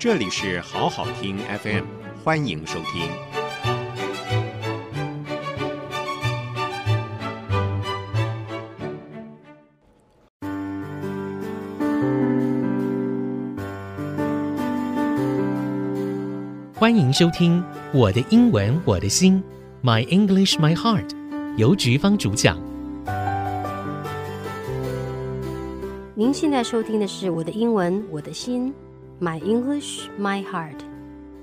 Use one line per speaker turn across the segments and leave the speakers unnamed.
这里是好好听 FM，欢迎收听。
欢迎收听我的英文我的心，My English My Heart，由菊芳主讲。
您现在收听的是我的英文我的心。My English, my heart。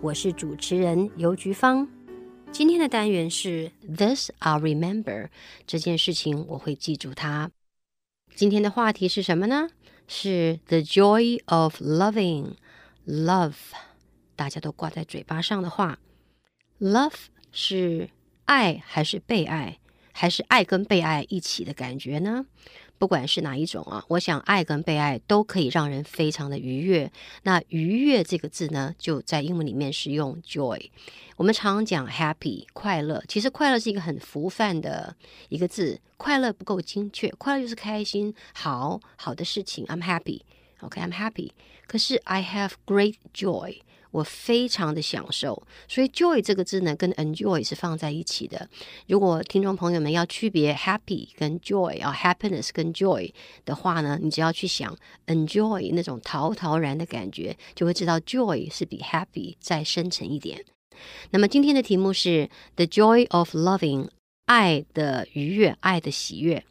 我是主持人游菊芳。今天的单元是 This I'll remember。这件事情我会记住它。今天的话题是什么呢？是 The joy of loving。Love，大家都挂在嘴巴上的话。Love 是爱还是被爱，还是爱跟被爱一起的感觉呢？不管是哪一种啊，我想爱跟被爱都可以让人非常的愉悦。那愉悦这个字呢，就在英文里面是用 joy。我们常讲 happy 快乐，其实快乐是一个很浮泛的一个字，快乐不够精确，快乐就是开心、好好的事情。I'm happy，OK，I'm happy。可是 I have great joy。我非常的享受，所以 joy 这个字呢，跟 enjoy 是放在一起的。如果听众朋友们要区别 happy 跟 joy 啊，happiness 跟 joy 的话呢，你只要去想 enjoy 那种陶陶然的感觉，就会知道 joy 是比 happy 再深沉一点。那么今天的题目是 the joy of loving，爱的愉悦，爱的喜悦。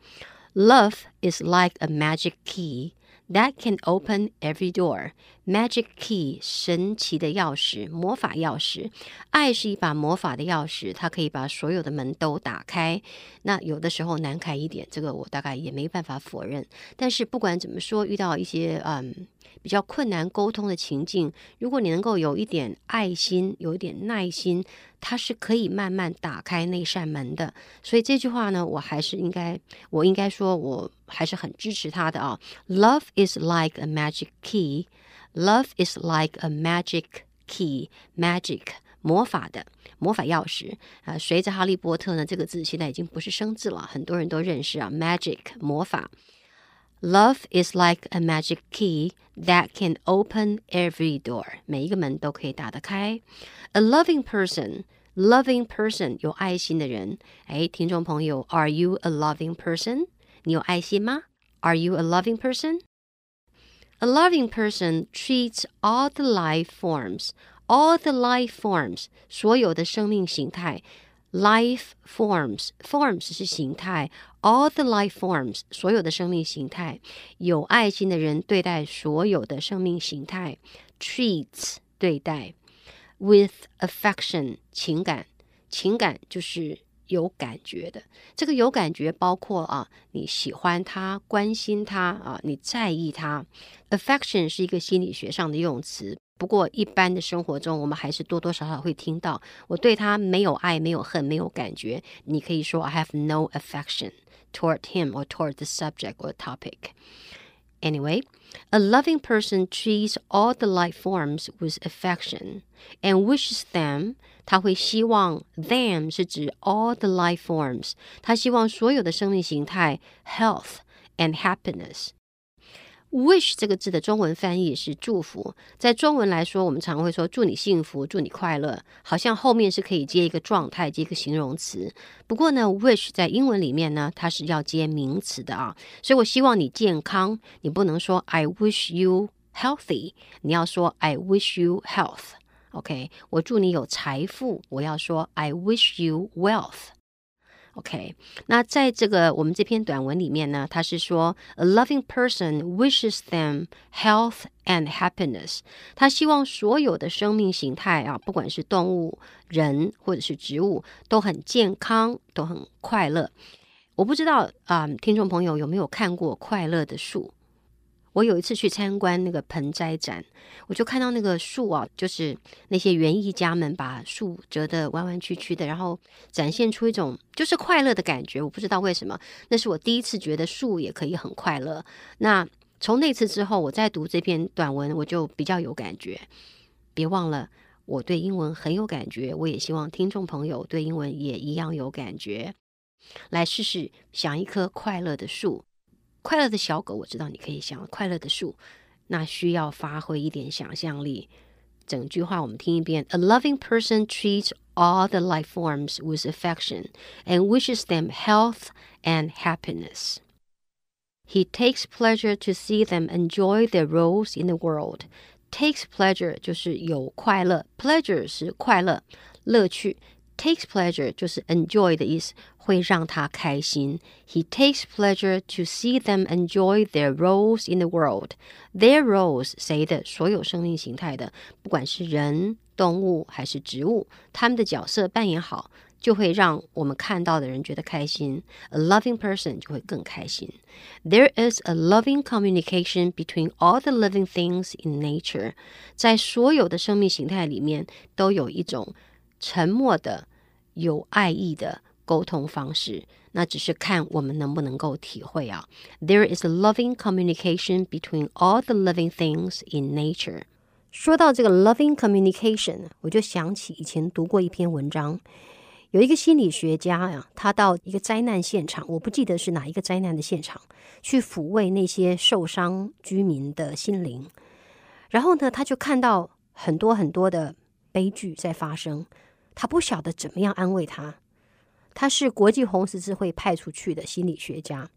Love is like a magic key。That can open every door. Magic key，神奇的钥匙，魔法钥匙。爱是一把魔法的钥匙，它可以把所有的门都打开。那有的时候难开一点，这个我大概也没办法否认。但是不管怎么说，遇到一些嗯。比较困难沟通的情境，如果你能够有一点爱心，有一点耐心，它是可以慢慢打开那扇门的。所以这句话呢，我还是应该，我应该说，我还是很支持他的啊。Love is like a magic key. Love is like a magic key. Magic 魔法的魔法钥匙啊。随着哈利波特呢，这个字现在已经不是生字了，很多人都认识啊。Magic 魔法。Love is like a magic key that can open every door。每一个门都可以打得开。A loving person, loving person 有爱心的人。哎，听众朋友，Are you a loving person？你有爱心吗？Are you a loving person? A loving person treats all the life forms, all the life forms 所有的生命形态。Life forms, forms 是形态，all the life forms 所有的生命形态，有爱心的人对待所有的生命形态，treats 对待，with affection 情感，情感就是 有感觉的，这个有感觉包括啊，你喜欢他，关心他啊，你在意他，affection 是一个心理学上的用词。不过，一般的生活中，我们还是多多少少会听到，我对他没有爱、没有恨、没有感觉。你可以说 I have no affection toward him or toward the subject or topic. Anyway, a loving person treats all the life forms with affection and wishes them. 他会希望 them 是指 all the life forms. 他希望所有的生命形态 health and happiness. Wish 这个字的中文翻译是祝福，在中文来说，我们常会说祝你幸福，祝你快乐，好像后面是可以接一个状态，接一个形容词。不过呢，wish 在英文里面呢，它是要接名词的啊，所以我希望你健康，你不能说 I wish you healthy，你要说 I wish you health。OK，我祝你有财富，我要说 I wish you wealth。OK，那在这个我们这篇短文里面呢，他是说，A loving person wishes them health and happiness。他希望所有的生命形态啊，不管是动物、人或者是植物，都很健康，都很快乐。我不知道啊，听众朋友有没有看过快乐的树？我有一次去参观那个盆栽展，我就看到那个树啊，就是那些园艺家们把树折得弯弯曲曲的，然后展现出一种就是快乐的感觉。我不知道为什么，那是我第一次觉得树也可以很快乐。那从那次之后，我再读这篇短文，我就比较有感觉。别忘了，我对英文很有感觉，我也希望听众朋友对英文也一样有感觉。来试试想一棵快乐的树。快乐的小狗，我知道你可以想快乐的树，那需要发挥一点想象力。 整句话我们听一遍：A loving person treats all the life forms with affection and wishes them health and happiness. He takes pleasure to see them enjoy their roles in the world. Takes pleasure 就是有快乐，pleasure 是快乐、乐趣。 Takes pleasure 就是 enjoy 的意思，会让他开心。He takes pleasure to see them enjoy their roles in the world. Their roles 谁的？所有生命形态的，不管是人、动物还是植物，他们的角色扮演好，就会让我们看到的人觉得开心。A loving person 就会更开心。There is a loving communication between all the living things in nature. 在所有的生命形态里面，都有一种。 沉默的、有爱意的沟通方式，那只是看我们能不能够体会啊。There is a loving communication between all the living things in nature。说到这个 loving communication，我就想起以前读过一篇文章，有一个心理学家呀，他到一个灾难现场，我不记得是哪一个灾难的现场，去抚慰那些受伤居民的心灵。然后呢，他就看到很多很多的悲剧在发生。他不晓得怎么样安慰他。他是国际红十字会派出去的心理学家。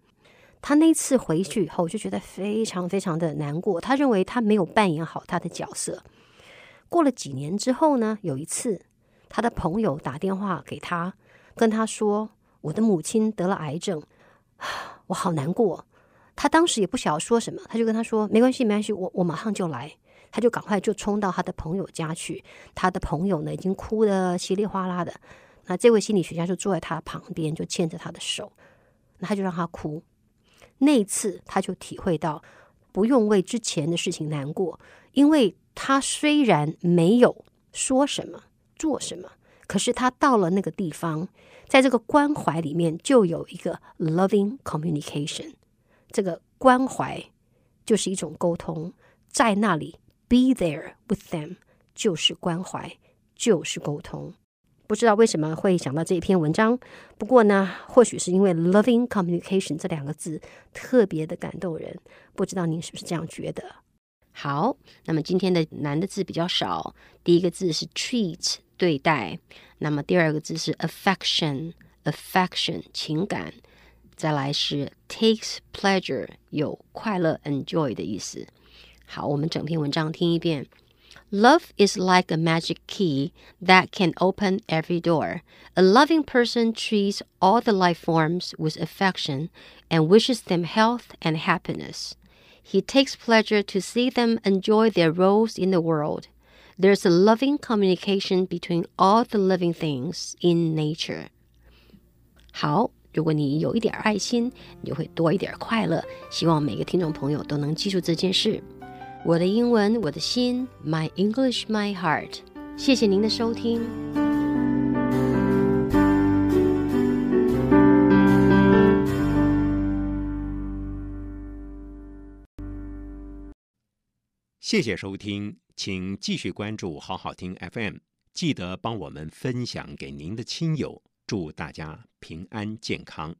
他那次回去以后就觉得非常非常的难过。他认为他没有扮演好他的角色。过了几年之后呢，有一次他的朋友打电话给他，跟他说：“我的母亲得了癌症，我好难过。”他当时也不晓得说什么，他就跟他说：“没关系，没关系，我我马上就来。”他就赶快就冲到他的朋友家去，他的朋友呢已经哭得稀里哗啦的，那这位心理学家就坐在他旁边，就牵着他的手，那他就让他哭。那一次他就体会到不用为之前的事情难过，因为他虽然没有说什么做什么，可是他到了那个地方，在这个关怀里面就有一个 loving communication，这个关怀就是一种沟通，在那里。Be there with them 就是关怀，就是沟通。不知道为什么会想到这一篇文章，不过呢，或许是因为 “loving communication” 这两个字特别的感动人。不知道您是不是这样觉得？好，那么今天的难的字比较少。第一个字是 “treat” 对待，那么第二个字是 “affection” affection 情感，再来是 “takes pleasure” 有快乐 enjoy 的意思。好，我们整篇文章听一遍。Love is like a magic key that can open every door. A loving person treats all the life forms with affection and wishes them health and happiness. He takes pleasure to see them enjoy their roles in the world. There's a loving communication between all the living things in nature. 好，如果你有一点爱心，你就会多一点快乐。希望每个听众朋友都能记住这件事。 我的英文，我的心，My English, my heart。谢谢您的收听。
谢谢收听，请继续关注好好听 FM，记得帮我们分享给您的亲友，祝大家平安健康。